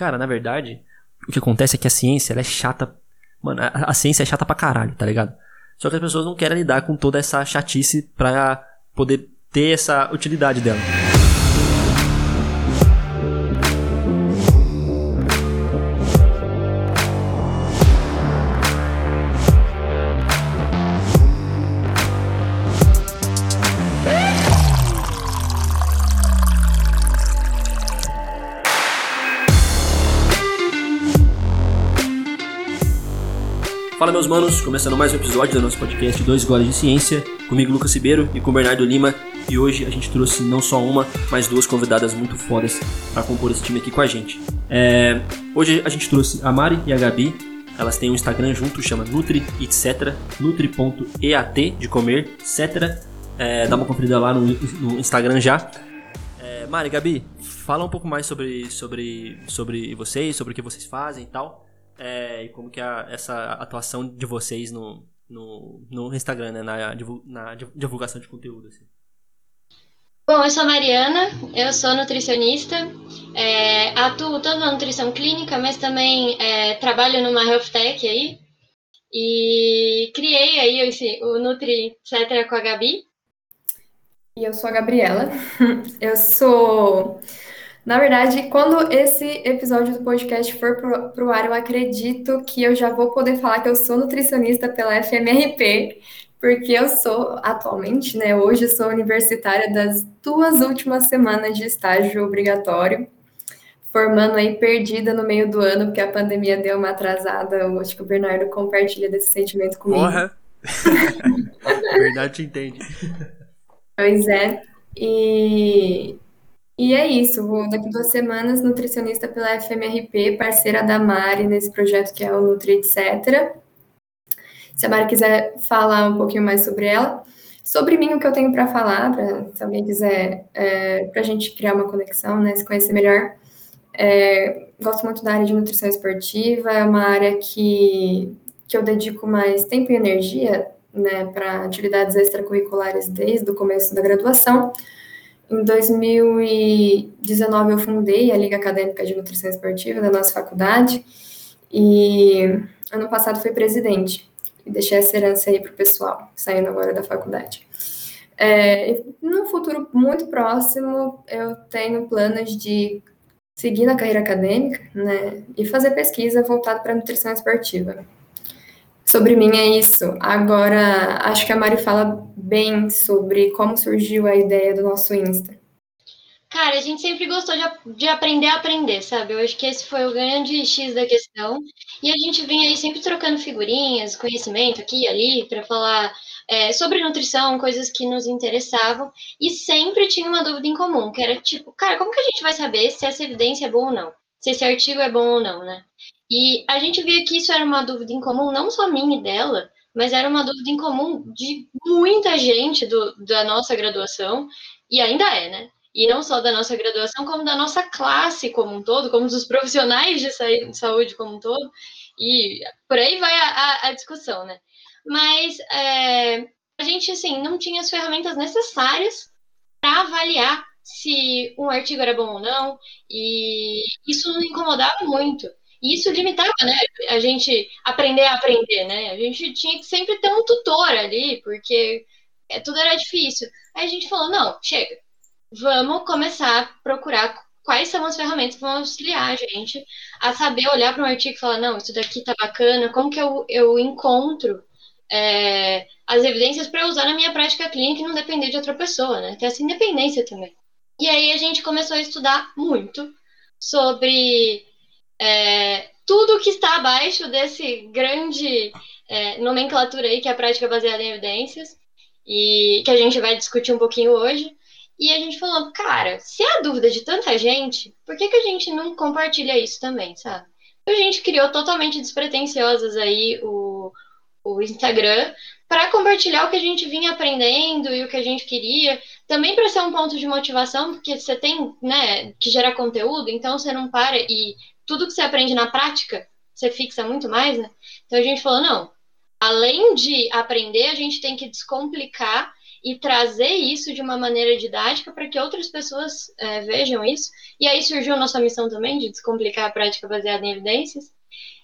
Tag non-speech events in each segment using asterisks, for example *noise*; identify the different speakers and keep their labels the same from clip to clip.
Speaker 1: Cara, na verdade, o que acontece é que a ciência, ela é chata. Mano, a, a ciência é chata pra caralho, tá ligado? Só que as pessoas não querem lidar com toda essa chatice pra poder ter essa utilidade dela. Meus manos, começando mais um episódio do nosso podcast Dois Goles de Ciência, comigo Lucas Ribeiro e com Bernardo Lima. E hoje a gente trouxe não só uma, mas duas convidadas muito fodas para compor esse time aqui com a gente. É, hoje a gente trouxe a Mari e a Gabi. Elas têm um Instagram junto, chama Nutri etc. Nutri.eat de comer, etc. É, dá uma conferida lá no, no Instagram já. É, Mari, Gabi, fala um pouco mais sobre, sobre, sobre vocês, sobre o que vocês fazem e tal é, e como que é essa atuação de vocês no, no, no Instagram, né, na, na divulgação de conteúdo. Assim.
Speaker 2: Bom, eu sou a Mariana, eu sou nutricionista, é, atuo tanto na nutrição clínica, mas também é, trabalho numa health tech aí, e criei aí esse, o Nutri Etc. com a Gabi.
Speaker 3: E eu sou a Gabriela, *laughs* eu sou na verdade, quando esse episódio do podcast for para o ar, eu acredito que eu já vou poder falar que eu sou nutricionista pela FMRP, porque eu sou atualmente, né? Hoje sou universitária das duas últimas semanas de estágio obrigatório, formando aí perdida no meio do ano, porque a pandemia deu uma atrasada. Eu acho que o Bernardo compartilha desse sentimento comigo.
Speaker 1: Porra! *laughs* Verdade entende.
Speaker 3: Pois é. E e é isso, vou daqui duas semanas, nutricionista pela FMRP, parceira da Mari nesse projeto que é o Nutri Etc. Se a Mari quiser falar um pouquinho mais sobre ela. Sobre mim, o que eu tenho para falar, pra, se alguém quiser, é, para a gente criar uma conexão, né, se conhecer melhor. É, gosto muito da área de nutrição esportiva, é uma área que, que eu dedico mais tempo e energia né, para atividades extracurriculares desde o começo da graduação. Em 2019, eu fundei a Liga Acadêmica de Nutrição Esportiva da nossa faculdade e ano passado fui presidente e deixei essa herança aí para o pessoal, saindo agora da faculdade. É, no futuro muito próximo, eu tenho planos de seguir na carreira acadêmica né, e fazer pesquisa voltada para nutrição esportiva. Sobre mim é isso. Agora, acho que a Mari fala bem sobre como surgiu a ideia do nosso Insta.
Speaker 2: Cara, a gente sempre gostou de, de aprender a aprender, sabe? Eu acho que esse foi o grande X da questão. E a gente vem aí sempre trocando figurinhas, conhecimento aqui e ali, para falar é, sobre nutrição, coisas que nos interessavam. E sempre tinha uma dúvida em comum, que era tipo, cara, como que a gente vai saber se essa evidência é boa ou não? Se esse artigo é bom ou não, né? E a gente via que isso era uma dúvida em comum, não só minha e dela, mas era uma dúvida em comum de muita gente do, da nossa graduação, e ainda é, né? E não só da nossa graduação, como da nossa classe como um todo, como dos profissionais de saúde como um todo, e por aí vai a, a, a discussão, né? Mas é, a gente, assim, não tinha as ferramentas necessárias para avaliar se um artigo era bom ou não, e isso nos incomodava muito. E isso limitava, né? A gente aprender a aprender, né? A gente tinha que sempre ter um tutor ali, porque é, tudo era difícil. Aí a gente falou, não, chega, vamos começar a procurar quais são as ferramentas que vão auxiliar a gente a saber olhar para um artigo e falar, não, isso daqui tá bacana, como que eu, eu encontro é, as evidências para usar na minha prática clínica e não depender de outra pessoa, né? Ter essa independência também. E aí a gente começou a estudar muito sobre é, tudo que está abaixo desse grande é, nomenclatura aí, que é a prática baseada em evidências, e que a gente vai discutir um pouquinho hoje. E a gente falou, cara, se é a dúvida de tanta gente, por que, que a gente não compartilha isso também, sabe? A gente criou totalmente despretensiosas aí o, o Instagram para compartilhar o que a gente vinha aprendendo e o que a gente queria, também para ser um ponto de motivação, porque você tem, né, que gerar conteúdo, então você não para e tudo que você aprende na prática, você fixa muito mais, né? Então a gente falou, não, além de aprender, a gente tem que descomplicar e trazer isso de uma maneira didática para que outras pessoas é, vejam isso. E aí surgiu a nossa missão também de descomplicar a prática baseada em evidências.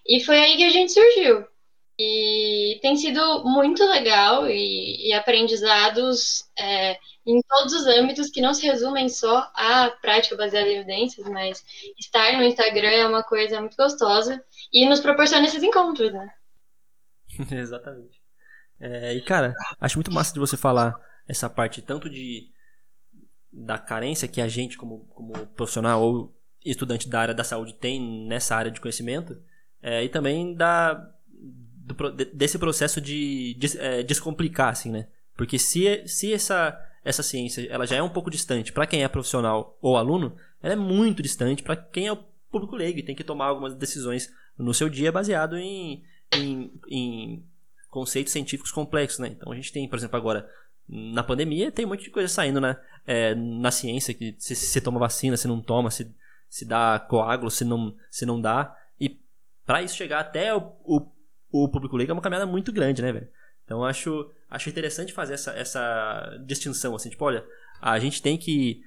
Speaker 2: E foi aí que a gente surgiu. E tem sido muito legal e, e aprendizados é, em todos os âmbitos que não se resumem só à prática baseada em evidências, mas estar no Instagram é uma coisa muito gostosa e nos proporciona esses encontros, né? *laughs*
Speaker 1: Exatamente. É, e cara, acho muito massa de você falar essa parte tanto de da carência que a gente como, como profissional ou estudante da área da saúde tem nessa área de conhecimento é, e também da do, desse processo de, de é, descomplicar assim né porque se, se essa essa ciência ela já é um pouco distante para quem é profissional ou aluno ela é muito distante para quem é o público leigo e tem que tomar algumas decisões no seu dia baseado em, em, em conceitos científicos complexos, né? Então a gente tem, por exemplo, agora na pandemia tem um monte de coisa saindo né? É, na ciência que se toma vacina, se não toma, se, se dá coágulo, se não, se não dá. E para isso chegar até o, o, o público leigo é uma caminhada muito grande, né, velho? Então acho, acho interessante fazer essa, essa distinção, assim, tipo, olha, a gente tem que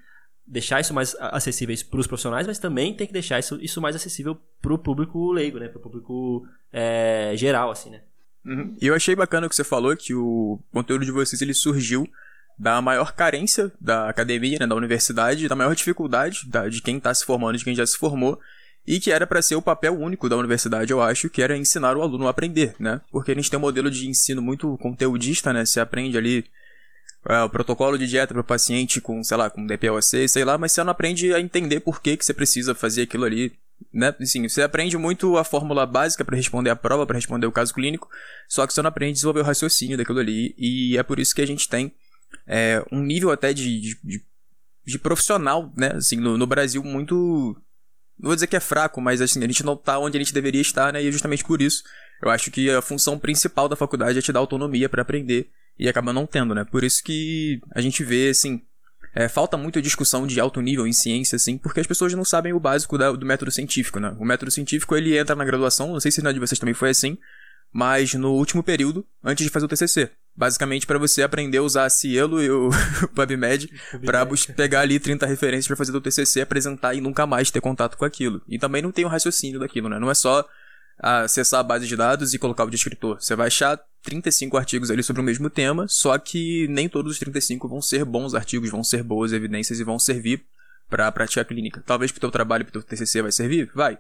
Speaker 1: deixar isso mais acessível para os profissionais, mas também tem que deixar isso, isso mais acessível para o público leigo, né? Para o público é, geral, assim, né?
Speaker 4: Uhum. E eu achei bacana o que você falou, que o conteúdo de vocês ele surgiu da maior carência da academia, né, da universidade, da maior dificuldade da, de quem está se formando, de quem já se formou, e que era para ser o papel único da universidade, eu acho, que era ensinar o aluno a aprender, né? Porque a gente tem um modelo de ensino muito conteudista, né? Você aprende ali é, o protocolo de dieta para o paciente com, sei lá, com DPOC, sei lá, mas você não aprende a entender por que, que você precisa fazer aquilo ali né? Assim, você aprende muito a fórmula básica para responder a prova, para responder o caso clínico, só que você não aprende a desenvolver o raciocínio daquilo ali, e é por isso que a gente tem é, um nível até de, de, de, profissional, né? Assim, no, no, Brasil muito. Não vou dizer que é fraco, mas assim, a gente não está onde a gente deveria estar, né? E é justamente por isso. Eu acho que a função principal da faculdade é te dar autonomia para aprender e acaba não tendo, né? Por isso que a gente vê, assim, é, falta muita discussão de alto nível em ciência, assim, porque as pessoas não sabem o básico da, do método científico, né? O método científico, ele entra na graduação, não sei se na de vocês também foi assim, mas no último período, antes de fazer o TCC. Basicamente para você aprender a usar a Cielo e o *laughs* PubMed para pegar ali 30 referências para fazer o TCC, apresentar e nunca mais ter contato com aquilo. E também não tem o raciocínio daquilo, né? Não é só acessar a base de dados e colocar o descritor. Você vai achar 35 artigos ali sobre o mesmo tema, só que nem todos os 35 vão ser bons artigos, vão ser boas evidências e vão servir para a prática clínica. Talvez para o teu trabalho, para o teu TCC vai servir? Vai.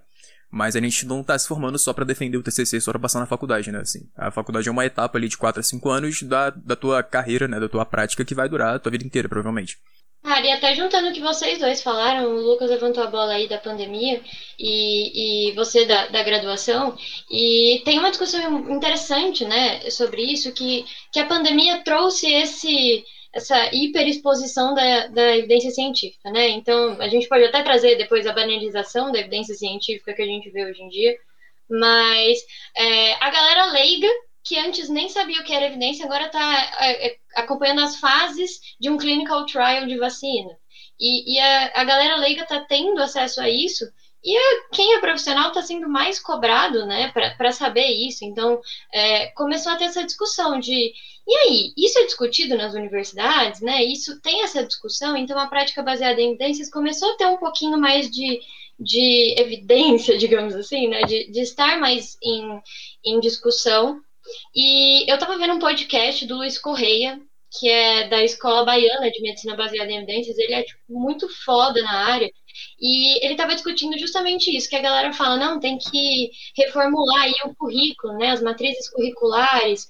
Speaker 4: Mas a gente não está se formando só para defender o TCC, só para passar na faculdade, né? Assim, a faculdade é uma etapa ali de 4 a 5 anos da, da tua carreira, né? Da tua prática que vai durar a tua vida inteira, provavelmente.
Speaker 2: Ah, e até juntando o que vocês dois falaram, o Lucas levantou a bola aí da pandemia e, e você da, da graduação, e tem uma discussão interessante, né, sobre isso, que, que a pandemia trouxe esse essa hiperexposição da, da evidência científica, né? Então, a gente pode até trazer depois a banalização da evidência científica que a gente vê hoje em dia, mas é, a galera leiga que antes nem sabia o que era evidência, agora está é, é, acompanhando as fases de um clinical trial de vacina. E, e a, a galera leiga está tendo acesso a isso, e quem é profissional está sendo mais cobrado né, para saber isso. Então, é, começou a ter essa discussão de. E aí, isso é discutido nas universidades, né? Isso tem essa discussão, então a prática baseada em evidências começou a ter um pouquinho mais de, de evidência, *laughs* digamos assim, né? De, de estar mais em, em discussão. E eu estava vendo um podcast do Luiz Correia, que é da Escola Baiana de Medicina Baseada em Evidências. Ele é tipo, muito foda na área. E ele estava discutindo justamente isso, que a galera fala, não, tem que reformular aí o currículo, né, as matrizes curriculares,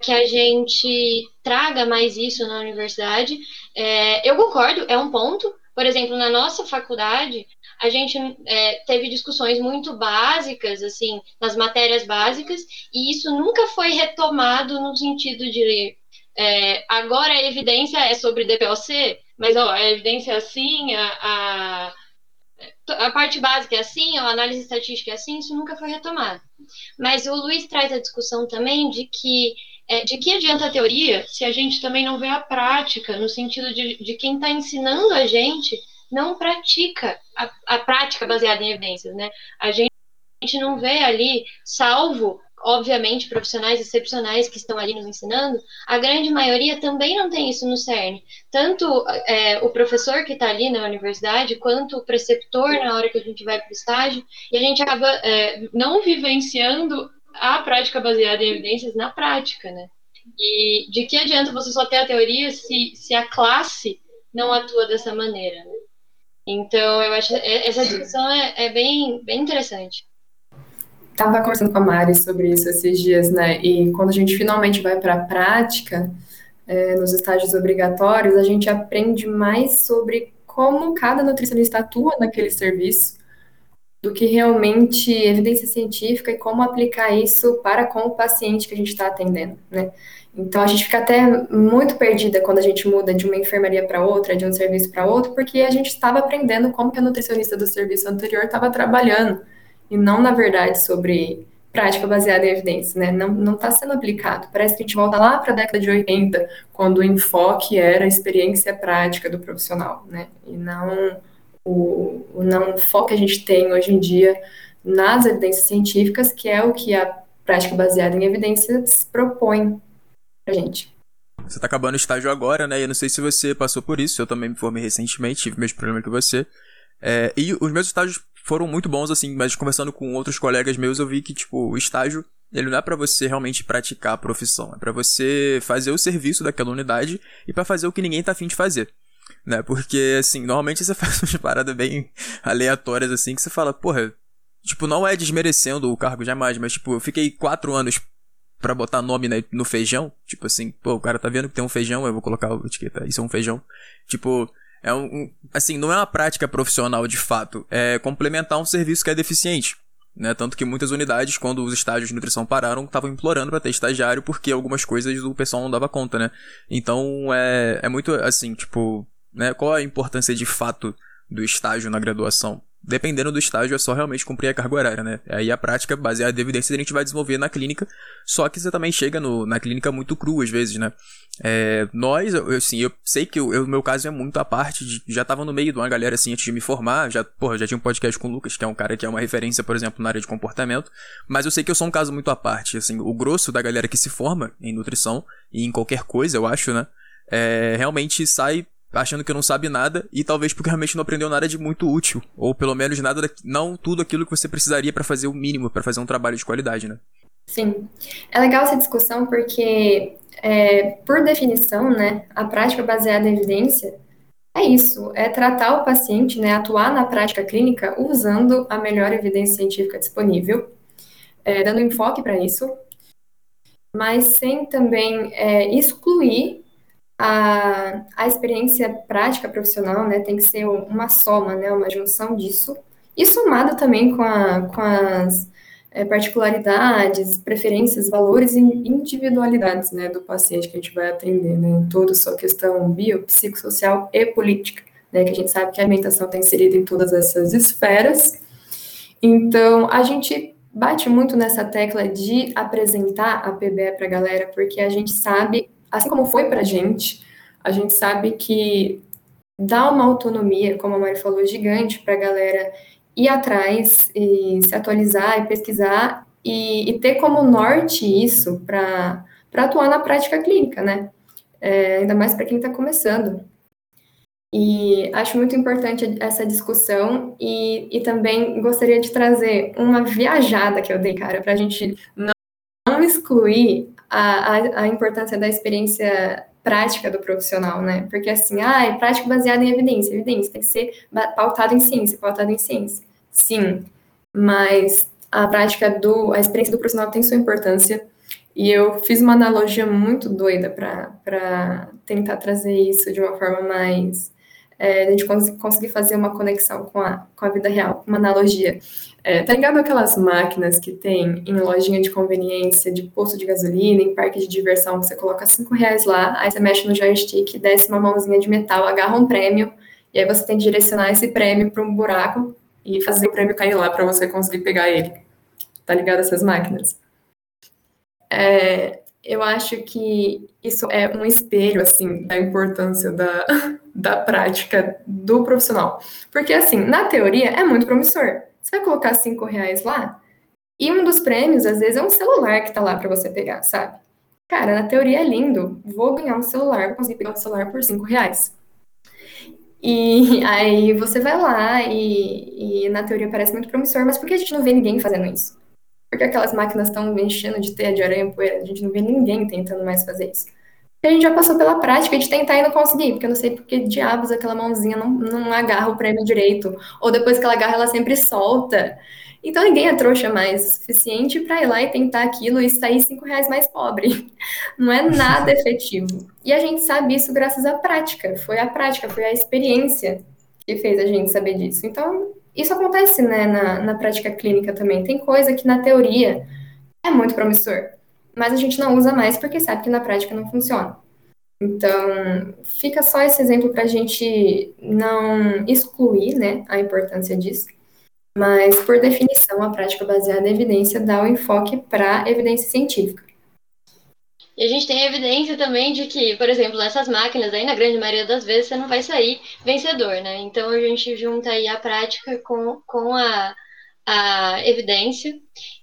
Speaker 2: que a gente traga mais isso na universidade. É, eu concordo, é um ponto. Por exemplo, na nossa faculdade, a gente é, teve discussões muito básicas, assim, nas matérias básicas, e isso nunca foi retomado no sentido de é, agora a evidência é sobre DPOC, mas ó, a evidência é assim, a, a, a parte básica é assim, a análise estatística é assim, isso nunca foi retomado. Mas o Luiz traz a discussão também de que é, de que adianta a teoria se a gente também não vê a prática, no sentido de, de quem está ensinando a gente não pratica a, a prática baseada em evidências, né? A gente não vê ali, salvo obviamente, profissionais excepcionais que estão ali nos ensinando, a grande maioria também não tem isso no CERN. Tanto é, o professor que está ali na universidade, quanto o preceptor na hora que a gente vai para o estágio, e a gente acaba é, não vivenciando a prática baseada em evidências na prática, né? E de que adianta você só ter a teoria se, se a classe não atua dessa maneira, né? Então, eu acho essa discussão é, é bem, bem interessante.
Speaker 3: Tava conversando com a Mari sobre isso esses dias, né? E quando a gente finalmente vai para a prática, é, nos estágios obrigatórios, a gente aprende mais sobre como cada nutricionista atua naquele serviço, do que realmente evidência científica e como aplicar isso para com o paciente que a gente está atendendo, né? Então a gente fica até muito perdida quando a gente muda de uma enfermaria para outra, de um serviço para outro, porque a gente estava aprendendo como que a nutricionista do serviço anterior estava trabalhando e não, na verdade, sobre prática baseada em evidência, né? Não está sendo aplicado. Parece que a gente volta lá para a década de 80, quando o enfoque era a experiência prática do profissional, né? E não o, o não foco que a gente tem hoje em dia nas evidências científicas, que é o que a prática baseada em evidências propõe para gente.
Speaker 4: Você está acabando o estágio agora, né? Eu não sei se você passou por isso. Eu também me formei recentemente, tive meus problemas que você. É, e os meus estágios foram muito bons, assim, mas conversando com outros colegas meus, eu vi que, tipo, o estágio, ele não é para você realmente praticar a profissão, é para você fazer o serviço daquela unidade e para fazer o que ninguém tá afim de fazer. Né? Porque, assim, normalmente você *laughs* faz umas paradas bem aleatórias, assim, que você fala, porra, tipo, não é desmerecendo o cargo jamais, mas, tipo, eu fiquei quatro anos para botar nome no feijão, tipo assim, pô, o cara tá vendo que tem um feijão, eu vou colocar a etiqueta, isso é um feijão. Tipo, é um, assim, não é uma prática profissional de fato, é complementar um serviço que é deficiente. Né? Tanto que muitas unidades, quando os estágios de nutrição pararam, estavam implorando para ter estagiário porque algumas coisas o pessoal não dava conta, né? Então é, é muito assim, tipo, né? Qual a importância de fato do estágio na graduação? dependendo do estágio, é só realmente cumprir a carga horária, né? Aí a prática baseada em evidências a gente vai desenvolver na clínica, só que você também chega no, na clínica muito cru às vezes, né? É, nós, eu, assim, eu sei que o meu caso é muito a parte de. Já tava no meio de uma galera assim antes de me formar, já, porra, já tinha um podcast com o Lucas, que é um cara que é uma referência, por exemplo, na área de comportamento, mas eu sei que eu sou um caso muito à parte, assim, o grosso da galera que se forma em nutrição e em qualquer coisa, eu acho, né? É, realmente sai achando que não sabe nada e talvez porque realmente não aprendeu nada de muito útil, ou pelo menos nada, não tudo aquilo que você precisaria para fazer o mínimo, para fazer um trabalho de qualidade, né?
Speaker 3: Sim. É legal essa discussão porque, é, por definição, né, a prática baseada em evidência é isso, é tratar o paciente, né, atuar na prática clínica usando a melhor evidência científica disponível, é, dando enfoque para isso, mas sem também é, excluir a, a experiência prática profissional, né, tem que ser uma soma, né, uma junção disso, e somado também com, a, com as é, particularidades, preferências, valores e individualidades, né, do paciente que a gente vai atender, né, em toda sua questão biopsicossocial e política, né, que a gente sabe que a alimentação está inserida em todas essas esferas. Então, a gente bate muito nessa tecla de apresentar a PBE para a galera, porque a gente sabe assim como foi para a gente, a gente sabe que dá uma autonomia, como a Mari falou, gigante para a galera ir atrás e se atualizar e pesquisar e, e ter como norte isso para atuar na prática clínica, né? É, ainda mais para quem está começando. E acho muito importante essa discussão e, e também gostaria de trazer uma viajada que eu dei, cara, para a gente não, excluir a, a, a importância da experiência prática do profissional, né? Porque assim, ah, é prática baseada em evidência. Evidência tem que ser pautado em ciência, pautado em ciência. Sim, mas a prática do, a experiência do profissional tem sua importância. E eu fiz uma analogia muito doida para tentar trazer isso de uma forma mais é, a gente cons conseguir fazer uma conexão com a, com a vida real, uma analogia. É, tá ligado aquelas máquinas que tem em lojinha de conveniência, de posto de gasolina, em parque de diversão, que você coloca cinco reais lá, aí você mexe no joystick, desce uma mãozinha de metal, agarra um prêmio, e aí você tem que direcionar esse prêmio para um buraco e fazer o prêmio cair lá para você conseguir pegar ele. Tá ligado essas máquinas? É, eu acho que isso é um espelho, assim, da importância da, *laughs* da prática do profissional. Porque, assim, na teoria é muito promissor. Você vai colocar cinco reais lá, E um dos prêmios, às vezes, é um celular que tá lá para você pegar, sabe? Cara, na teoria é lindo. Vou ganhar um celular, vou conseguir pegar um celular por 5 reais. E *laughs* aí você vai lá e, e, na teoria parece muito promissor, mas por que a gente não vê ninguém fazendo isso? Porque aquelas máquinas estão enchendo de teia de aranha poeira, a gente não vê ninguém tentando mais fazer isso. Porque a gente já passou pela prática de tentar e não conseguir, porque eu não sei por que diabos aquela mãozinha não, não agarra o prêmio direito, ou depois que ela agarra ela sempre solta. Então ninguém é trouxa mais o suficiente para ir lá e tentar aquilo e sair cinco reais mais pobre. *laughs* Não é nada efetivo. E a gente sabe isso graças à prática. Foi a prática, foi a experiência que fez a gente saber disso. Então, isso acontece né, na, na prática clínica também. Tem coisa que na teoria é muito promissor, mas a gente não usa mais porque sabe que na prática não funciona. Então, fica só esse exemplo para a gente não excluir né, a importância disso mas, por definição, a prática baseada em evidência dá o enfoque para evidência científica.
Speaker 2: E a gente tem evidência também de que, por exemplo, nessas máquinas aí, na grande maioria das vezes, você não vai sair vencedor, né? Então a gente junta aí a prática com, com a, a evidência.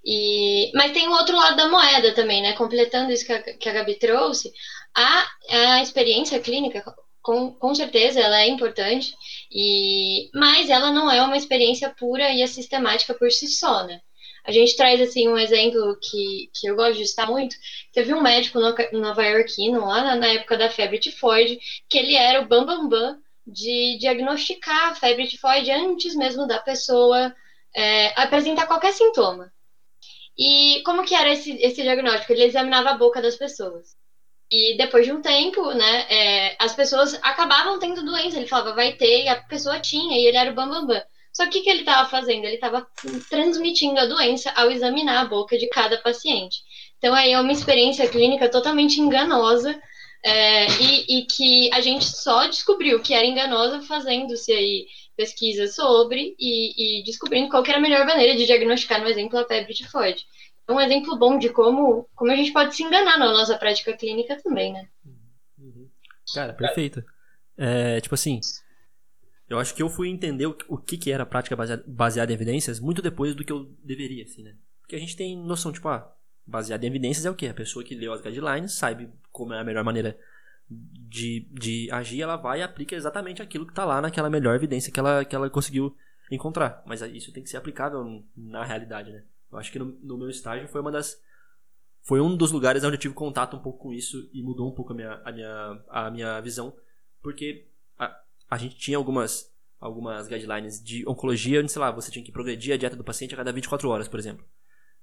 Speaker 2: E, mas tem o outro lado da moeda também, né? Completando isso que a, que a Gabi trouxe, a, a experiência clínica, com, com certeza, ela é importante, e mas ela não é uma experiência pura e sistemática por si só, né? A gente traz assim um exemplo que, que eu gosto de citar muito. Teve um médico nova-iorquino lá na, na, época da febre tifoide, que ele era o bambambam bam, bam de diagnosticar a febre tifoide antes mesmo da pessoa é, apresentar qualquer sintoma. E como que era esse, esse diagnóstico? Ele examinava a boca das pessoas. E depois de um tempo, né, é, as pessoas acabavam tendo doença. Ele falava, vai ter, e a pessoa tinha, e ele era o bambambam. Bam, bam. Só que o que, ele estava fazendo? Ele estava transmitindo a doença ao examinar a boca de cada paciente. Então, aí é uma experiência clínica totalmente enganosa é, e, e, que a gente só descobriu que era enganosa fazendo-se aí pesquisas sobre e, e, descobrindo qual era a melhor maneira de diagnosticar, no exemplo, a febre tifoide um exemplo bom de como, como a gente pode se enganar na nossa prática clínica também, né?
Speaker 1: Uhum. Cara, perfeito. É, tipo assim, eu acho que eu fui entender o, o que, que era prática baseada, baseada em evidências muito depois do que eu deveria, assim, né? Porque a gente tem noção, tipo, ah, baseada em evidências é o quê? A pessoa que leu as guidelines sabe como é a melhor maneira de, de agir, ela vai e aplica exatamente aquilo que está lá naquela melhor evidência que ela, que ela conseguiu encontrar. Mas isso tem que ser aplicável na realidade, né? Eu acho que no, no, meu estágio foi uma das. Foi um dos lugares onde eu tive contato um pouco com isso e mudou um pouco a minha, a minha, a minha visão. Porque a, a gente tinha algumas, algumas guidelines de oncologia, onde, sei lá, você tinha que progredir a dieta do paciente a cada 24 horas, por exemplo.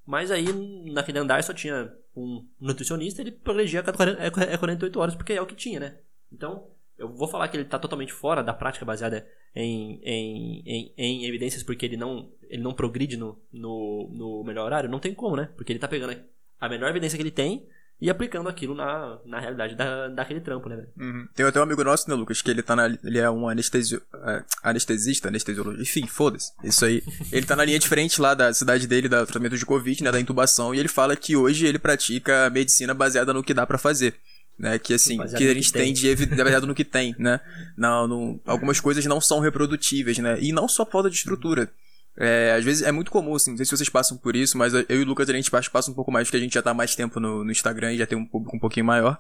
Speaker 1: Mas aí, naquele andar, só tinha um nutricionista, ele progredia a cada 40, 48 horas, porque é o que tinha, né? Então, eu vou falar que ele está totalmente fora da prática baseada em, em, em, em, evidências porque ele não, ele não progride no, no, no melhor horário, não tem como, né? Porque ele está pegando a melhor evidência que ele tem e aplicando aquilo na, na realidade da, daquele trampo, né?
Speaker 4: Uhum. Tem até um amigo nosso, né, Lucas, que ele tá na, ele é um anestesio, uh, anestesista, anestesiologista, enfim, foda-se, isso aí. Ele tá na linha de frente lá da cidade dele, da tratamento de Covid, né, da intubação, e ele fala que hoje ele pratica medicina baseada no que dá para fazer né? Que assim, baseado que a gente tem, de baseado no que tem, né? Não, não, algumas coisas não são reprodutíveis, né? E não só falta de estrutura. É, às vezes é muito comum, assim, não sei se vocês passam por isso, mas eu e o Lucas a gente passa um pouco mais, porque a gente já tá mais tempo no, no Instagram e já tem um público um pouquinho maior.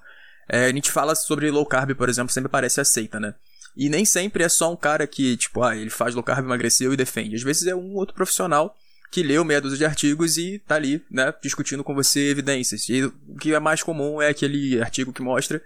Speaker 4: É, a gente fala sobre low carb, por exemplo, sempre parece aceita, né? E nem sempre é só um cara que, tipo, ah, ele faz low carb, emagreceu e defende. Às vezes é um outro profissional que leu meia dúzia de artigos e tá ali, né, discutindo com você evidências. E o que é mais comum é aquele artigo que mostra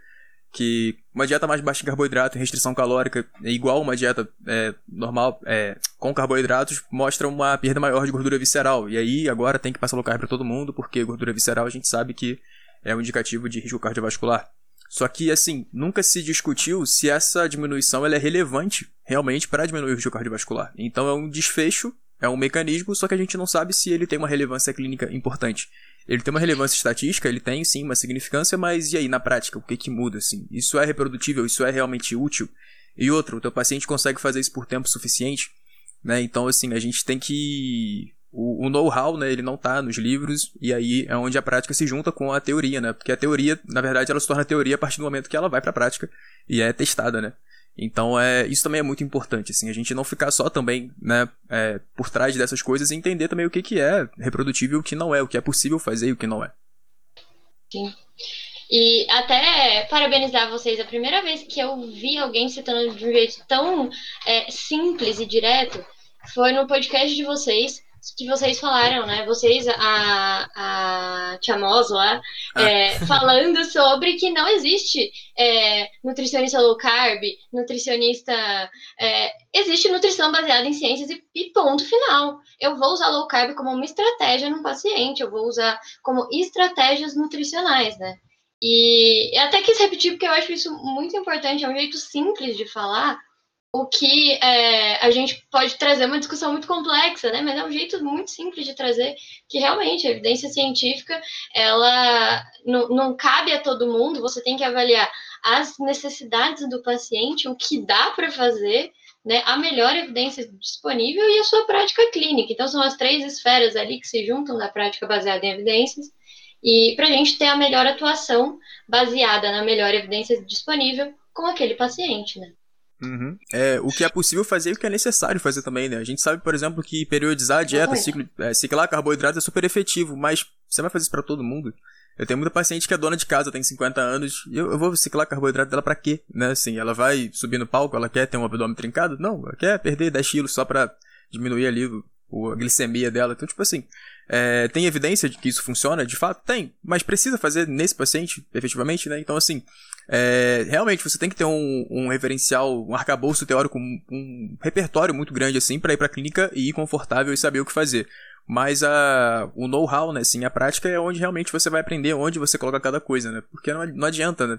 Speaker 4: que uma dieta mais baixa em carboidrato, restrição calórica, igual uma dieta é, normal é, com carboidratos, mostra uma perda maior de gordura visceral. E aí agora tem que passar low carb para todo mundo, porque gordura visceral a gente sabe que é um indicativo de risco cardiovascular. Só que, assim, nunca se discutiu se essa diminuição ela é relevante realmente para diminuir o risco cardiovascular. Então é um desfecho é um mecanismo, só que a gente não sabe se ele tem uma relevância clínica importante. Ele tem uma relevância estatística, ele tem sim uma significância, mas e aí na prática, o que que muda assim? Isso é reprodutível, isso é realmente útil? E outro, o teu paciente consegue fazer isso por tempo suficiente, né? Então assim, a gente tem que o, o know-how, né, ele não está nos livros, e aí é onde a prática se junta com a teoria, né? Porque a teoria, na verdade, ela se torna teoria a partir do momento que ela vai para a prática e é testada, né? Então, é, isso também é muito importante, assim, a gente não ficar só também, né, é, por trás dessas coisas e entender também o que, que é reprodutível e o que não é, o que é possível fazer e o que não é.
Speaker 2: Sim. E até parabenizar vocês, a primeira vez que eu vi alguém citando de um jeito tão é, simples e direto foi no podcast de vocês, que vocês falaram, né? Vocês, a, a Tia Moz lá, ah. é, falando sobre que não existe é, nutricionista low carb, nutricionista. É, existe nutrição baseada em ciências e, e, ponto final. Eu vou usar low carb como uma estratégia no paciente, eu vou usar como estratégias nutricionais, né? E eu até quis repetir porque eu acho isso muito importante, é um jeito simples de falar, o que é, a gente pode trazer uma discussão muito complexa, né? Mas é um jeito muito simples de trazer que realmente a evidência científica ela não, não cabe a todo mundo. Você tem que avaliar as necessidades do paciente, o que dá para fazer, né? A melhor evidência disponível e a sua prática clínica. Então são as três esferas ali que se juntam na prática baseada em evidências e para a gente ter a melhor atuação baseada na melhor evidência disponível com aquele paciente, né?
Speaker 4: Uhum. É, o que é possível fazer e o que é necessário fazer também, né? A gente sabe, por exemplo, que periodizar a dieta, ciclo, é, ciclar carboidratos é super efetivo, mas você vai fazer isso para todo mundo? Eu tenho muita paciente que é dona de casa, tem 50 anos, e eu, eu vou ciclar carboidrato dela pra quê? Né? Assim, ela vai subir no palco, ela quer ter um abdômen trincado? Não, ela quer perder 10 quilos só pra diminuir ali a glicemia dela. Então, tipo assim, é, tem evidência de que isso funciona? De fato, tem. Mas precisa fazer nesse paciente, efetivamente, né? Então, assim, é, realmente você tem que ter um, um referencial, um arcabouço teórico, um, um repertório muito grande, assim, para ir pra clínica e ir confortável e saber o que fazer. Mas a, o know-how, né, assim, a prática é onde realmente você vai aprender onde você coloca cada coisa, né? Porque não, não adianta, né?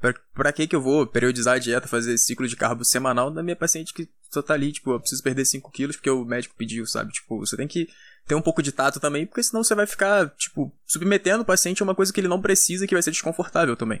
Speaker 4: Pra, pra que que eu vou periodizar a dieta, fazer ciclo de carbo semanal da minha paciente que só tá ali, tipo, eu preciso perder 5 quilos porque o médico pediu, sabe? Tipo, você tem que ter um pouco de tato também, porque senão você vai ficar, tipo, submetendo o paciente a uma coisa que ele não precisa e que vai ser desconfortável também.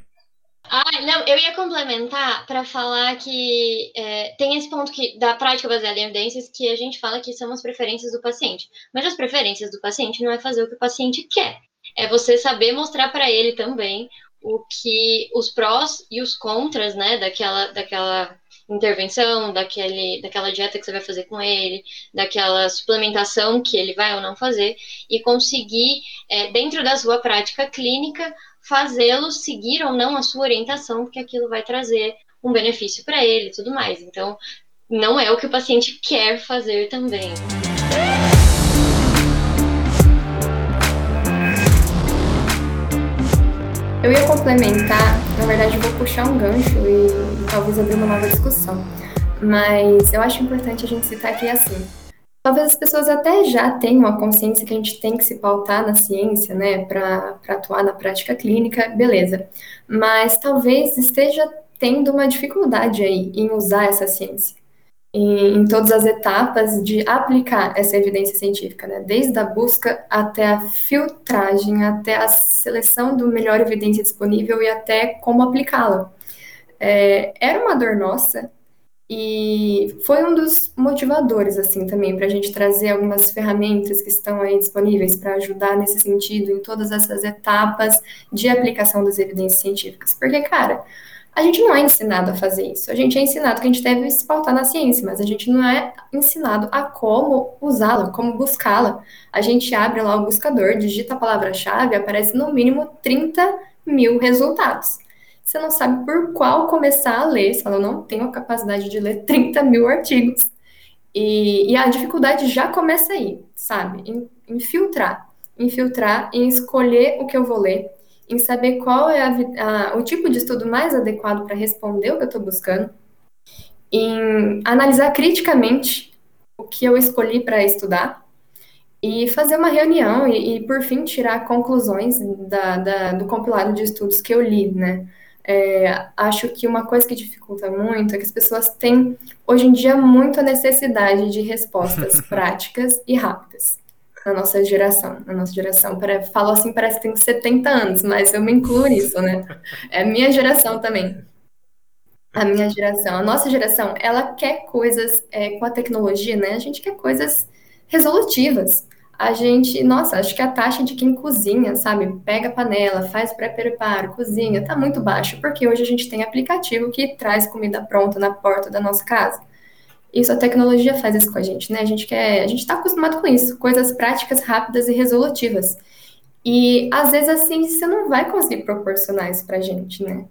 Speaker 2: Ah, não, eu ia complementar para falar que é, tem esse ponto que da prática baseada em evidências que a gente fala que são as preferências do paciente. Mas as preferências do paciente não é fazer o que o paciente quer. É você saber mostrar para ele também o que os prós e os contras, né, daquela, daquela intervenção, daquele, daquela dieta que você vai fazer com ele, daquela suplementação que ele vai ou não fazer, e conseguir, é, dentro da sua prática clínica, fazê-lo seguir ou não a sua orientação, porque aquilo vai trazer um benefício para ele e tudo mais. Então, não é o que o paciente quer fazer também.
Speaker 3: Eu ia complementar, na verdade, vou puxar um gancho e, e talvez abrir uma nova discussão. Mas eu acho importante a gente citar aqui assim. Talvez as pessoas até já tenham a consciência que a gente tem que se pautar na ciência, né, para atuar na prática clínica, beleza. Mas talvez esteja tendo uma dificuldade aí em usar essa ciência em, todas as etapas de aplicar essa evidência científica, né? desde a busca até a filtragem, até a seleção do melhor evidência disponível e até como aplicá-la. É, era uma dor nossa e foi um dos motivadores, assim, também, para a gente trazer algumas ferramentas que estão aí disponíveis para ajudar nesse sentido, em todas essas etapas de aplicação das evidências científicas. Porque, cara, a gente não é ensinado a fazer isso. A gente é ensinado que a gente deve se pautar na ciência, mas a gente não é ensinado a como usá-la, como buscá-la. A gente abre lá o buscador, digita a palavra-chave, aparece no mínimo 30 mil resultados. Você não sabe por qual começar a ler, se ela não tem a capacidade de ler 30 mil artigos. E, e a dificuldade já começa aí, sabe? Em, em. Em filtrar, em escolher o que eu vou ler, em saber qual é a, a, o tipo de estudo mais adequado para responder o que eu estou buscando, em analisar criticamente o que eu escolhi para estudar e fazer uma reunião e, e por fim, tirar conclusões da, da, do compilado de estudos que eu li, né? É, acho que uma coisa que dificulta muito é que as pessoas têm, hoje em dia, muita necessidade de respostas *laughs* práticas e rápidas na nossa geração. Na nossa geração, para, falo assim, parece que tem 70 anos, mas eu me incluo nisso, né? É minha geração também. A minha geração, a nossa geração, ela quer coisas é, com a tecnologia, né? A gente quer coisas resolutivas. a gente, nossa, acho que a taxa de quem cozinha, sabe, pega a panela, faz pré-preparo, cozinha, tá muito baixa, porque hoje a gente tem aplicativo que traz comida pronta na porta da nossa casa. Isso a tecnologia faz isso com a gente, né? A gente quer, a gente está acostumado com isso, coisas práticas, rápidas e resolutivas. E às vezes assim você não vai conseguir proporcionar isso pra gente, né?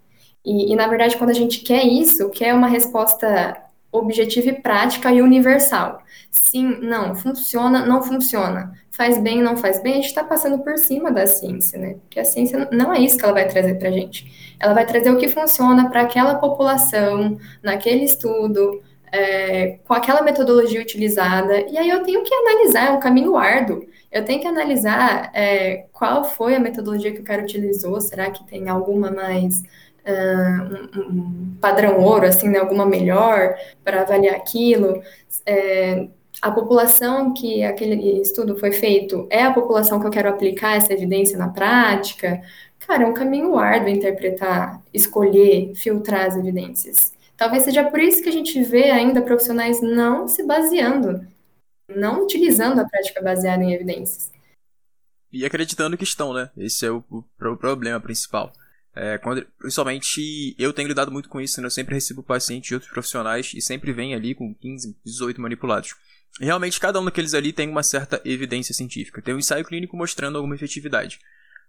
Speaker 3: E, e na verdade, quando a gente quer isso, quer uma resposta objetiva e prática e universal. Sim, não, funciona, não funciona. Faz bem, não faz bem, a gente está passando por cima da ciência, né? Porque a ciência não é isso que ela vai trazer para a gente. Ela vai trazer o que funciona para aquela população, naquele estudo, é, com aquela metodologia utilizada, e aí eu tenho que analisar, é um caminho árduo. Eu tenho que analisar é, qual foi a metodologia que o cara utilizou, será que tem alguma mais uh, um, um, padrão ouro, assim, né, alguma melhor para avaliar aquilo. É, a população que aquele estudo foi feito é a população que eu quero aplicar essa evidência na prática. Cara, é um caminho árduo interpretar, escolher, filtrar as evidências. Talvez seja por isso que a gente vê ainda profissionais não se baseando, não utilizando a prática baseada em evidências.
Speaker 4: E acreditando que estão, né? Esse é o, o, o problema principal. É, quando, principalmente eu tenho lidado muito com isso, né? eu sempre recebo pacientes de outros profissionais e sempre vem ali com 15, 18 manipulados. Realmente, cada um daqueles ali tem uma certa evidência científica, tem um ensaio clínico mostrando alguma efetividade.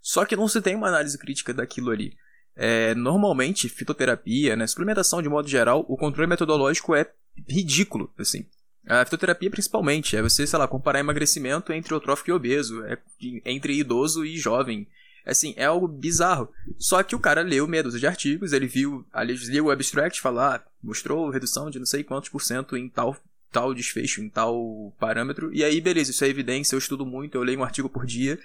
Speaker 4: Só que não se tem uma análise crítica daquilo ali. É, normalmente, fitoterapia, né, suplementação de modo geral, o controle metodológico é ridículo, assim. A fitoterapia, principalmente, é você, sei lá, comparar emagrecimento entre eutrófico e obeso, é entre idoso e jovem, Assim, é algo bizarro. Só que o cara leu meia dúzia de artigos, ele viu, ali, leu o abstract, falar, ah, mostrou redução de não sei quantos por cento em tal, tal desfecho, em tal parâmetro, e aí, beleza, isso é evidência, eu estudo muito, eu leio um artigo por dia,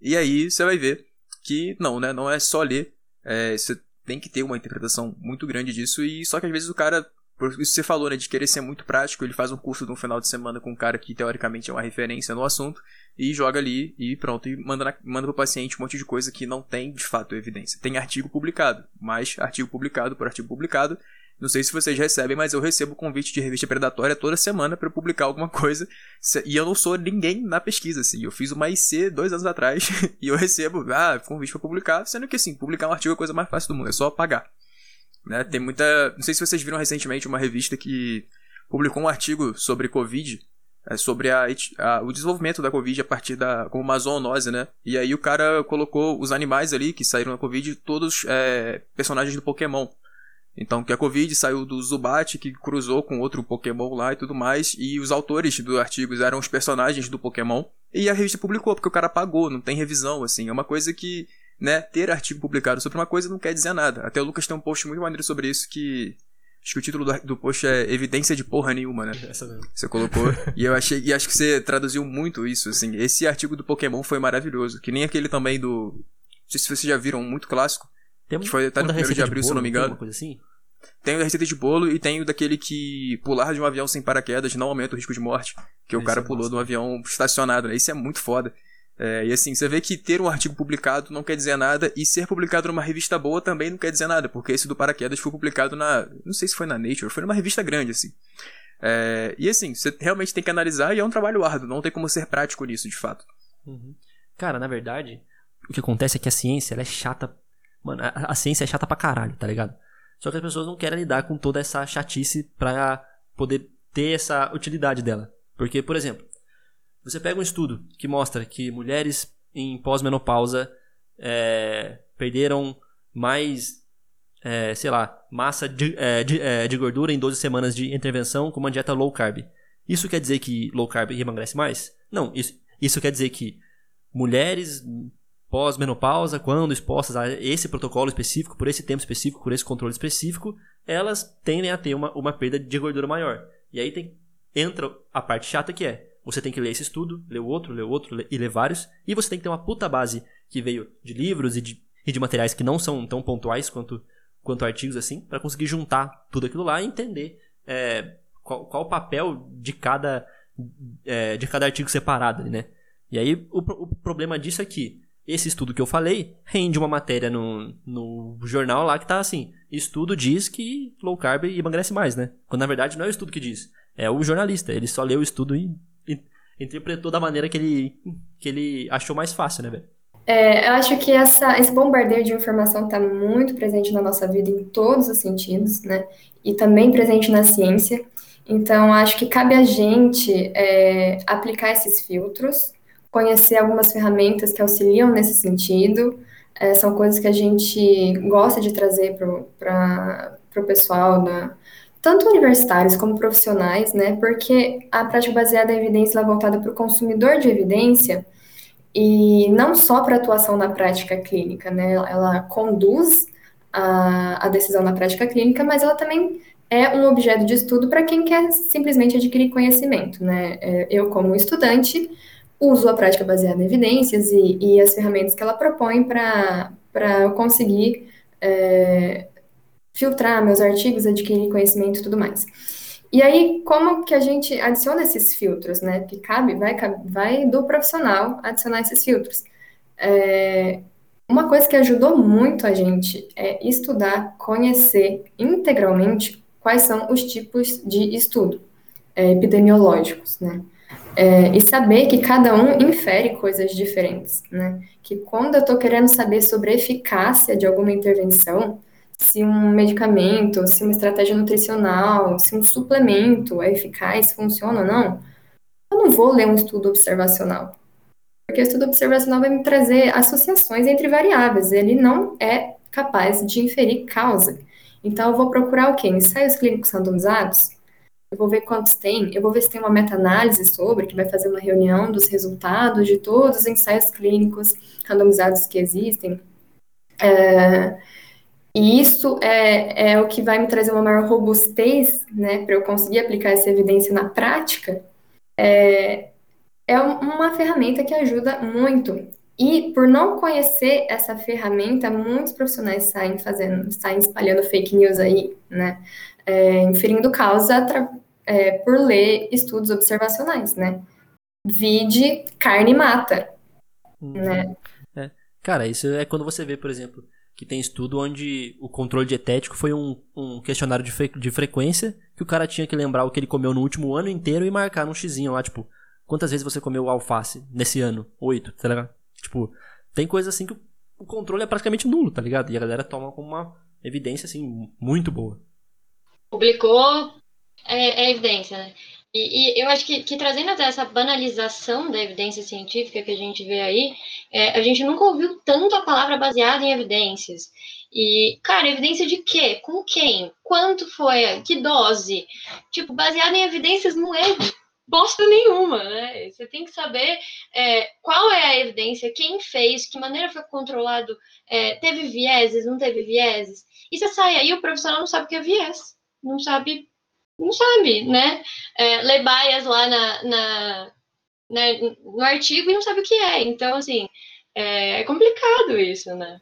Speaker 4: e aí você vai ver que não, né, não é só ler, é, você tem que ter uma interpretação muito grande disso, e só que às vezes o cara por isso que você falou, né, de querer ser muito prático, ele faz um curso de um final de semana com um cara que teoricamente é uma referência no assunto e joga ali e pronto, e manda, na, manda pro paciente um monte de coisa que não tem de fato evidência. Tem artigo publicado, mas artigo publicado por artigo publicado. Não sei se vocês recebem, mas eu recebo convite de revista predatória toda semana para publicar alguma coisa. E eu não sou ninguém na pesquisa, assim. Eu fiz uma IC dois anos atrás *laughs* e eu recebo, ah, convite para publicar, sendo que assim, publicar um artigo é a coisa mais fácil do mundo, é só pagar. Né? Tem muita. Não sei se vocês viram recentemente uma revista que publicou um artigo sobre Covid, é, sobre a, a, o desenvolvimento da Covid a partir da. como uma zoonose, né? E aí o cara colocou os animais ali que saíram da Covid, todos é, personagens do Pokémon. Então, que a Covid saiu do Zubat, que cruzou com outro Pokémon lá e tudo mais, e os autores dos artigos eram os personagens do Pokémon. E a revista publicou, porque o cara pagou, não tem revisão, assim. É uma coisa que né, ter artigo publicado sobre uma coisa não quer dizer nada. Até o Lucas tem um post muito maneiro sobre isso que. Acho que o título do, do post é Evidência de porra nenhuma, né? *laughs* Essa mesmo. Você colocou. e eu achei. E acho que você traduziu muito isso, assim. Esse artigo do Pokémon foi maravilhoso. Que nem aquele também do. Não sei se vocês já viram, muito clássico.
Speaker 1: Tem que foi tá no primeiro de abril, de bolo, se não me engano. Coisa assim?
Speaker 4: Tem o da receita de bolo e tem o daquele que pular de um avião sem paraquedas não aumenta o risco de morte. Que Esse o cara é pulou de um avião estacionado, né? Isso é muito foda. É, e assim, você vê que ter um artigo publicado não quer dizer nada, e ser publicado numa revista boa também não quer dizer nada, porque esse do Paraquedas foi publicado na. Não sei se foi na Nature, foi numa revista grande, assim. É, e assim, você realmente tem que analisar e é um trabalho árduo, não tem como ser prático nisso, de fato.
Speaker 1: Uhum. Cara, na verdade, o que acontece é que a ciência ela é chata. Mano, a, a ciência é chata pra caralho, tá ligado? Só que as pessoas não querem lidar com toda essa chatice pra poder ter essa utilidade dela. Porque, por exemplo, você pega um estudo que mostra que mulheres em pós-menopausa é, perderam mais, é, sei lá, massa de, é, de, é, de, gordura em 12 semanas de intervenção com uma dieta low carb. Isso quer dizer que low carb emagrece mais? Não, isso, isso quer dizer que mulheres pós-menopausa, quando expostas a esse protocolo específico, por esse tempo específico, por esse controle específico, elas tendem a ter uma, uma perda de gordura maior. E aí tem, entra a parte chata que é você tem que ler esse estudo, ler outro, ler outro ler, e ler vários. E você tem que ter uma puta base que veio de livros e de, e de materiais que não são tão pontuais quanto, quanto artigos assim, para conseguir juntar tudo aquilo lá e entender é, qual, qual o papel de cada, é, de cada artigo separado, né? E aí o, o problema disso é que esse estudo que eu falei rende uma matéria no, no jornal lá que tá assim: estudo diz que low carb emagrece mais, né? Quando na verdade não é o estudo que diz, é o jornalista. Ele só leu o estudo e interpretou da maneira que ele, que ele achou mais fácil, né, velho?
Speaker 3: É, eu acho que essa, esse bombardeio de informação está muito presente na nossa vida em todos os sentidos, né? E também presente na ciência. Então, acho que cabe a gente é, aplicar esses filtros, conhecer algumas ferramentas que auxiliam nesse sentido. É, são coisas que a gente gosta de trazer para o pessoal, da, tanto universitários como profissionais, né? Porque a prática baseada em evidência é voltada para o consumidor de evidência e não só para atuação na prática clínica, né? Ela conduz a, a decisão na prática clínica, mas ela também é um objeto de estudo para quem quer simplesmente adquirir conhecimento, né? É, eu, como estudante, uso a prática baseada em evidências e, e as ferramentas que ela propõe para eu conseguir é, filtrar meus artigos, adquirir conhecimento e tudo mais. E aí, como que a gente adiciona esses filtros, né? Que cabe, vai, vai do profissional adicionar esses filtros. É, uma coisa que ajudou muito a gente é estudar, conhecer integralmente quais são os tipos de estudo é, epidemiológicos, né? É, e saber que cada um infere coisas diferentes, né? Que quando eu estou querendo saber sobre a eficácia de alguma intervenção, se um medicamento, se uma estratégia nutricional, se um suplemento é eficaz, funciona ou não, eu não vou ler um estudo observacional. Porque o estudo observacional vai me trazer associações entre variáveis, ele não é capaz de inferir causa. Então, eu vou procurar o quê? Ensaios clínicos randomizados? Eu vou ver quantos tem, eu vou ver se tem uma meta-análise sobre, que vai fazer uma reunião dos resultados de todos os ensaios clínicos randomizados que existem. É, e isso é, é o que vai me trazer uma maior robustez, né, para eu conseguir aplicar essa evidência na prática. É, é uma ferramenta que ajuda muito. E por não conhecer essa ferramenta, muitos profissionais saem fazendo, saem espalhando fake news aí, né, é, inferindo causa é, por ler estudos observacionais, né. Vide carne mata, uhum. né.
Speaker 1: É. Cara, isso é quando você vê, por exemplo, que tem estudo onde o controle dietético foi um, um questionário de, fre de frequência que o cara tinha que lembrar o que ele comeu no último ano inteiro e marcar num xizinho lá, tipo, quantas vezes você comeu alface nesse ano? Oito, tá ligado? Tipo, tem coisa assim que o controle é praticamente nulo, tá ligado? E a galera toma como uma evidência, assim, muito boa.
Speaker 2: Publicou, é, é evidência, né? E, e, eu acho que, que, trazendo até essa banalização da evidência científica que a gente vê aí, é, a gente nunca ouviu tanto a palavra baseada em evidências. E, cara, evidência de quê? Com quem? Quanto foi? Que dose? Tipo, baseado em evidências não é bosta nenhuma, né? Você tem que saber é, qual é a evidência, quem fez, que maneira foi controlado, é, teve vieses, não teve vieses. E você sai aí, o profissional não sabe o que é viés, não sabe não sabe, né? É, lê bias lá na, na, na, no artigo e não sabe o que é. Então, assim, é, é complicado isso, né?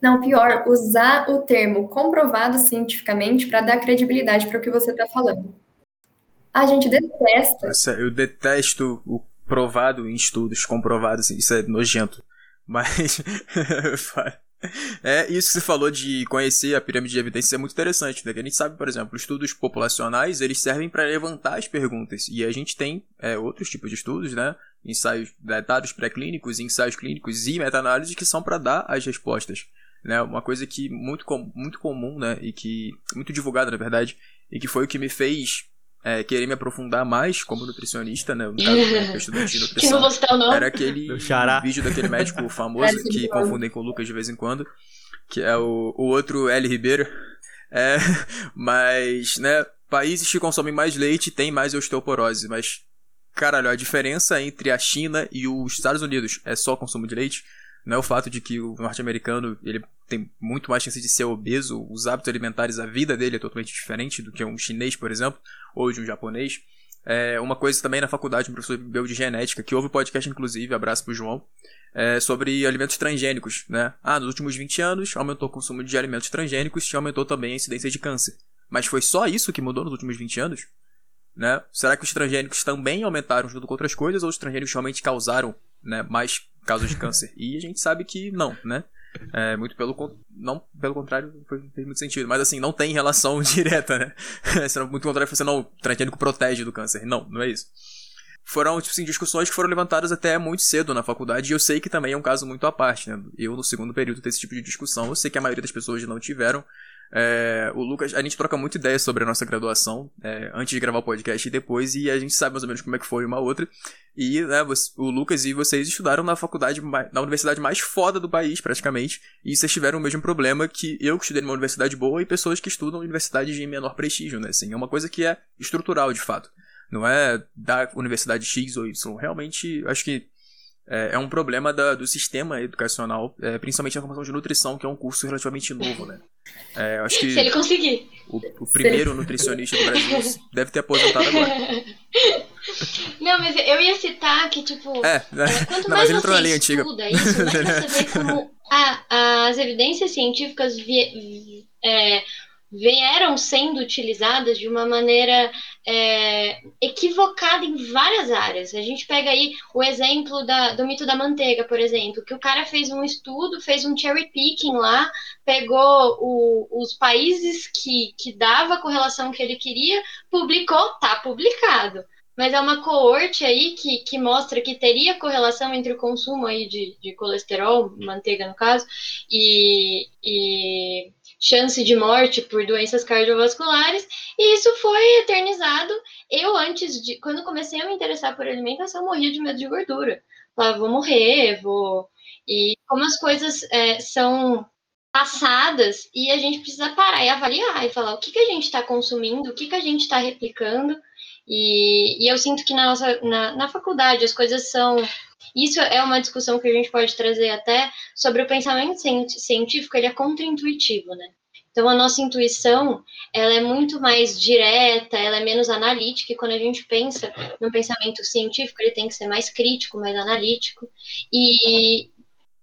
Speaker 3: Não, pior, usar o termo comprovado cientificamente para dar credibilidade para o que você está falando. A gente detesta.
Speaker 4: Nossa, eu detesto o provado em estudos, comprovados, isso é nojento. Mas. *laughs* É, isso que você falou de conhecer a pirâmide de evidências é muito interessante, né? Que a gente sabe, por exemplo, estudos populacionais, eles servem para levantar as perguntas. E a gente tem é, outros tipos de estudos, né? Ensaios, né, dados pré-clínicos, ensaios clínicos e meta-análises que são para dar as respostas. Né? Uma coisa que muito, com, muito comum, né? E que. muito divulgada, na verdade, e que foi o que me fez é, querer me aprofundar mais como nutricionista, né? No caso, né, estudante de nutrição.
Speaker 2: não
Speaker 4: Era aquele vídeo daquele médico *laughs* famoso que confundem com o Lucas de vez em quando, que é o, o outro L. Ribeiro. É, *laughs* mas, né, países que consomem mais leite têm mais osteoporose, mas caralho, a diferença entre a China e os Estados Unidos é só consumo de leite? Não é o fato de que o norte-americano ele tem muito mais chance de ser obeso, os hábitos alimentares, a vida dele é totalmente diferente do que um chinês, por exemplo, ou de um japonês. É, uma coisa também na faculdade, um professor meu de genética, que houve podcast, inclusive, abraço pro João, é, sobre alimentos transgênicos, né? Ah, nos últimos 20 anos aumentou o consumo de alimentos transgênicos e aumentou também a incidência de câncer. Mas foi só isso que mudou nos últimos 20 anos? Né? Será que os transgênicos também aumentaram junto com outras coisas ou os transgênicos realmente causaram né, mais casos de câncer? E a gente sabe que não, né? É, muito pelo não pelo contrário fez muito sentido mas assim não tem relação *laughs* direta né muito contrário você não transgênico protege do câncer não não é isso foram, tipo assim, discussões que foram levantadas até muito cedo na faculdade, e eu sei que também é um caso muito à parte, né? Eu, no segundo período, ter esse tipo de discussão, eu sei que a maioria das pessoas não tiveram. É, o Lucas, a gente troca muita ideia sobre a nossa graduação, é, antes de gravar o podcast e depois, e a gente sabe mais ou menos como é que foi uma outra. E, né, você, o Lucas e vocês estudaram na faculdade, na universidade mais foda do país, praticamente, e vocês tiveram o mesmo problema que eu que estudei numa universidade boa e pessoas que estudam em universidades de menor prestígio, né? Assim, é uma coisa que é estrutural, de fato. Não é da universidade X ou Y. Realmente, acho que é, é um problema da, do sistema educacional, é, principalmente a formação de nutrição, que é um curso relativamente novo, né? É, acho que
Speaker 2: Se ele conseguir.
Speaker 4: O, o primeiro nutricionista do Brasil *laughs* deve ter aposentado agora. *laughs*
Speaker 2: Não, mas eu ia citar que, tipo,
Speaker 4: É, né?
Speaker 2: é, quanto
Speaker 4: Não,
Speaker 2: mais
Speaker 4: ele entrou
Speaker 2: você
Speaker 4: na linha antiga.
Speaker 2: estuda isso, mais você vê *laughs* como a- as evidências científicas vie- é, vieram sendo utilizadas de uma maneira é, equivocada em várias áreas. A gente pega aí o exemplo da- do mito da manteiga, por exemplo, que o cara fez um estudo, fez um cherry picking lá, pegou o- os países que, que dava a correlação que ele queria, publicou, tá publicado. Mas é uma coorte aí que, que mostra que teria correlação entre o consumo aí de, de colesterol, manteiga no caso, e, e chance de morte por doenças cardiovasculares, e isso foi eternizado. Eu, antes de. Quando comecei a me interessar por alimentação, morria de medo de gordura. Falava, vou morrer, vou. E como as coisas é, são passadas e a gente precisa parar e avaliar e falar o que, que a gente está consumindo, o que, que a gente está replicando. E, e eu sinto que na nossa na, na faculdade as coisas são. Isso é uma discussão que a gente pode trazer até sobre o pensamento cien- científico, ele é contraintuitivo, né? Então a nossa intuição, ela é muito mais direta, ela é menos analítica, e quando a gente pensa no pensamento científico, ele tem que ser mais crítico, mais analítico. E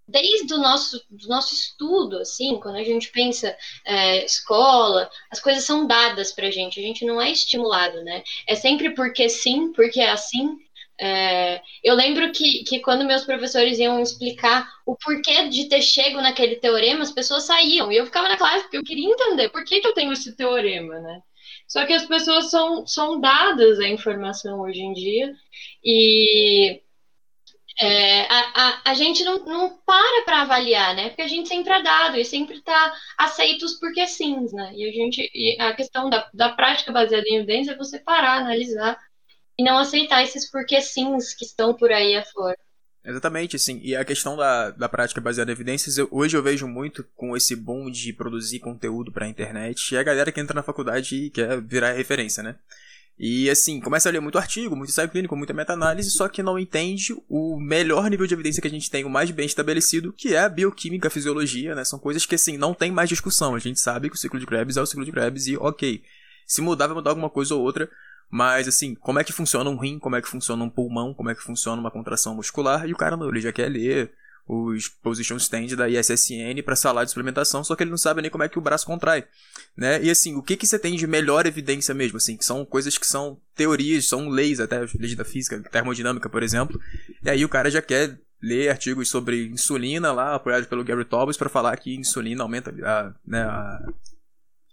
Speaker 2: desde o nosso, do nosso estudo, assim, quando a gente pensa é, escola, as coisas são dadas pra gente, a gente não é estimulado, né? É sempre porque sim, porque é assim. É, eu lembro que, que quando meus professores iam explicar o porquê de ter chego naquele teorema, as pessoas saíam, e eu ficava na classe porque eu queria entender por que, que eu tenho esse teorema, né? Só que as pessoas são, são dadas a informação hoje em dia, e é, a, a, a gente não, não para para avaliar, né? Porque a gente sempre é dado e sempre está aceito os porque sims, né? E a gente e a questão da, da prática baseada em evidência é você parar, analisar e não aceitar esses porque sims que estão por aí afora.
Speaker 4: Exatamente, assim. E a questão da, da prática baseada em evidências, eu- hoje eu vejo muito com esse boom de produzir conteúdo pra internet e a galera que entra na faculdade e quer virar referência, né? E assim, começa a ler muito artigo, muito ensaio clínico, muita meta-análise, só que não entende o melhor nível de evidência que a gente tem, o mais bem estabelecido, que é a bioquímica, a fisiologia, né? São coisas que assim, não tem mais discussão. A gente sabe que o ciclo de Krebs é o ciclo de Krebs e ok. Se mudar, vai mudar alguma coisa ou outra, mas, assim, como é que funciona um rim, como é que funciona um pulmão, como é que funciona uma contração muscular, e o cara não, ele já quer ler os position stand da ISSN para sala de suplementação, só que ele não sabe nem como é que o braço contrai, né? E assim, o que que você tem de melhor evidência mesmo, assim, que são coisas que são teorias, são leis até, leis da física, termodinâmica, por exemplo, e aí o cara já quer ler artigos sobre insulina lá, apoiados pelo Gary Taubes, para falar que insulina aumenta a, né, a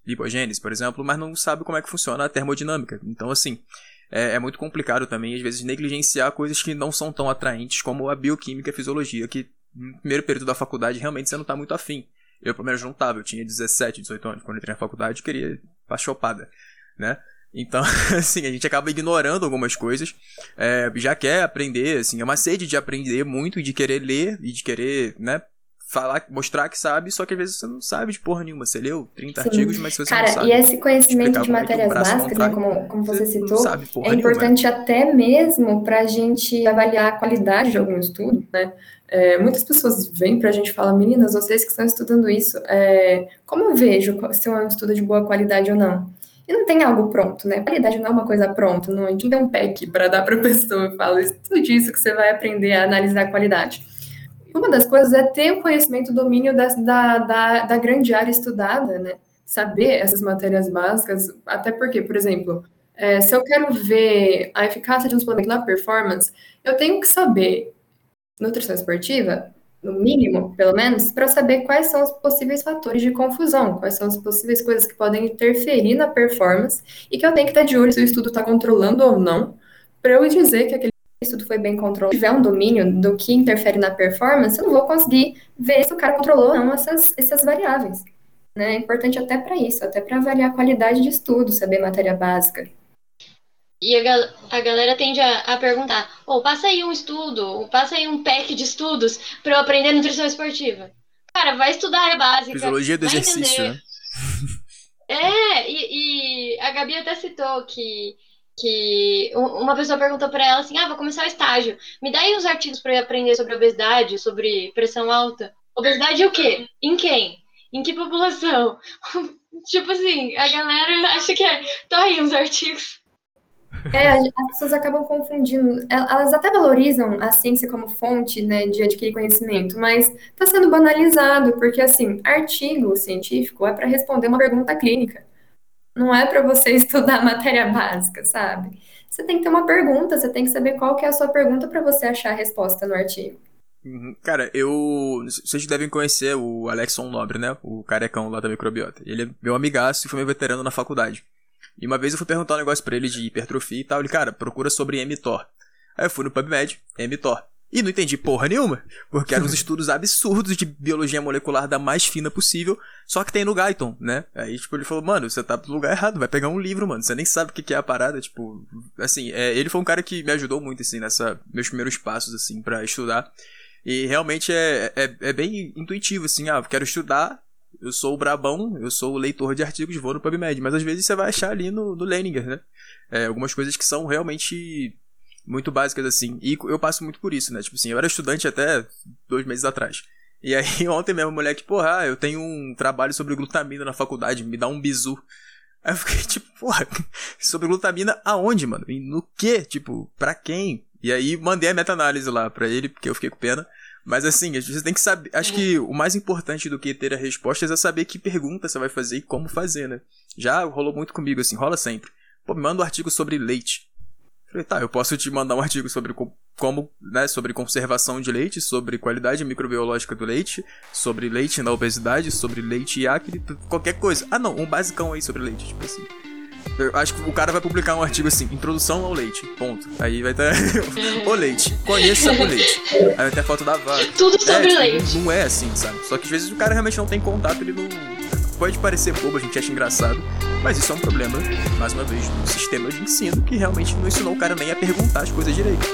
Speaker 4: lipogênese, por exemplo, mas não sabe como é que funciona a termodinâmica. Então, assim, é, é muito complicado também, às vezes, negligenciar coisas que não são tão atraentes como a bioquímica e a fisiologia, que no primeiro período da faculdade realmente você não está muito afim. Eu, pelo menos, não tava. Eu tinha 17, 18 anos. Quando entrei na faculdade, eu queria pra chopada, né? Então, *laughs* assim, a gente acaba ignorando algumas coisas. É, já quer aprender, assim, é uma sede de aprender muito, de querer ler e de querer, né? Falar, mostrar que sabe, só que às vezes você não sabe de porra nenhuma. Você leu 30
Speaker 3: Sim.
Speaker 4: artigos, mas você
Speaker 3: Cara,
Speaker 4: não sabe.
Speaker 3: e esse conhecimento de matérias básicas, né, como, como você
Speaker 4: você
Speaker 3: citou, é
Speaker 4: nenhuma.
Speaker 3: importante até mesmo para a gente avaliar a qualidade de algum estudo, né? É, muitas pessoas vêm para a gente e falam, meninas, vocês que estão estudando isso, é, como eu vejo se é um estudo de boa qualidade ou não? E não tem algo pronto, né? Qualidade não é uma coisa pronta, não, a gente não tem um pack para dar para a pessoa e fala, estude isso que você vai aprender a analisar a qualidade. Uma das coisas é ter o conhecimento, o domínio da, da, da, da grande área estudada, né? Saber essas matérias básicas, até porque, por exemplo, é, se eu quero ver a eficácia de um suplemento na performance, eu tenho que saber nutrição esportiva, no mínimo, pelo menos, para saber quais são os possíveis fatores de confusão, quais são as possíveis coisas que podem interferir na performance e que eu tenho que estar de olho se o estudo está controlando ou não, para eu dizer que aquele estudo foi bem controlado, tiver um domínio do que interfere na performance, eu não vou conseguir ver se o cara controlou ou não essas, essas variáveis. Né? É importante até para isso, até para avaliar a qualidade de estudo, saber matéria básica.
Speaker 2: E a, gal a galera tende a, a perguntar: oh, passa aí um estudo, passa aí um pack de estudos para eu aprender nutrição esportiva. Cara, vai estudar a área básica.
Speaker 4: Fisiologia do exercício,
Speaker 2: entender. né? É, e, e, a Gabi até citou que, que uma pessoa perguntou para ela assim: ah, vou começar o estágio. Me dá aí uns artigos para eu aprender sobre obesidade, sobre pressão alta. Obesidade o quê? Em quem? Em que população? *laughs* tipo assim, a galera acha que é. Tá aí uns artigos.
Speaker 3: É, as pessoas acabam confundindo. Elas até valorizam a ciência como fonte, né, de adquirir conhecimento, mas está sendo banalizado, porque, assim, artigo científico é para responder uma pergunta clínica. Não é para você *laughs* estudar matéria básica, sabe? Você tem que ter uma pergunta, você tem que saber qual que é a sua pergunta para você achar a resposta no artigo.
Speaker 4: Uhum. Cara, eu. Vocês devem conhecer o Alexon Nobre, né? O carecão lá da microbiota. Ele é meu amigaço e foi meu veterano na faculdade. E uma vez eu fui perguntar um negócio pra ele de hipertrofia e tal. Ele, cara, procura sobre mTOR. Aí eu fui no PubMed, mTOR. E não entendi porra nenhuma, porque eram uns estudos absurdos de biologia molecular da mais fina possível, só que tem no Guyton, né? Aí, tipo, ele falou, mano, você tá no lugar errado, vai pegar um livro, mano, você nem sabe o que é a parada, tipo, assim, é, ele foi um cara que me ajudou muito, assim, nessa, meus primeiros passos, assim, para estudar. E realmente é, é, é bem intuitivo, assim, ah, quero estudar, eu sou o brabão, eu sou o leitor de artigos, vou no PubMed. Mas às vezes você vai achar ali no, no Leninger, né? É, algumas coisas que são realmente muito básicas assim. E eu passo muito por isso, né? Tipo assim, eu era estudante até dois meses atrás. E aí *laughs* ontem mesmo, moleque, porra, eu tenho um trabalho sobre glutamina na faculdade, me dá um bizu. Aí eu fiquei *laughs* tipo, porra, sobre glutamina aonde, mano? E no que? Tipo, pra quem? E aí mandei a meta-análise lá pra ele, porque eu fiquei com pena. Mas assim, você tem que saber. Acho que o mais importante do que ter a resposta é saber que pergunta você vai fazer e como fazer, né? Já rolou muito comigo, assim, rola sempre. Pô, me manda um artigo sobre leite. Falei, tá, eu posso te mandar um artigo sobre como, né, sobre conservação de leite, sobre qualidade microbiológica do leite, sobre leite na obesidade, sobre leite e acne, qualquer coisa. Ah, não, um basicão aí sobre leite, tipo assim. Eu acho que o cara vai publicar um artigo assim, introdução ao leite, ponto. Aí vai ter *laughs* o leite, conheça o leite. Aí vai ter a foto da vaca.
Speaker 2: Tudo
Speaker 4: é,
Speaker 2: sobre
Speaker 4: é,
Speaker 2: leite.
Speaker 4: Não é assim, sabe? Só que às vezes o cara realmente não tem contato, ele não... Pode parecer bobo, a gente acha engraçado, mas isso é um problema, mais uma vez, do sistema de ensino que realmente não ensinou o cara nem a perguntar as coisas direito.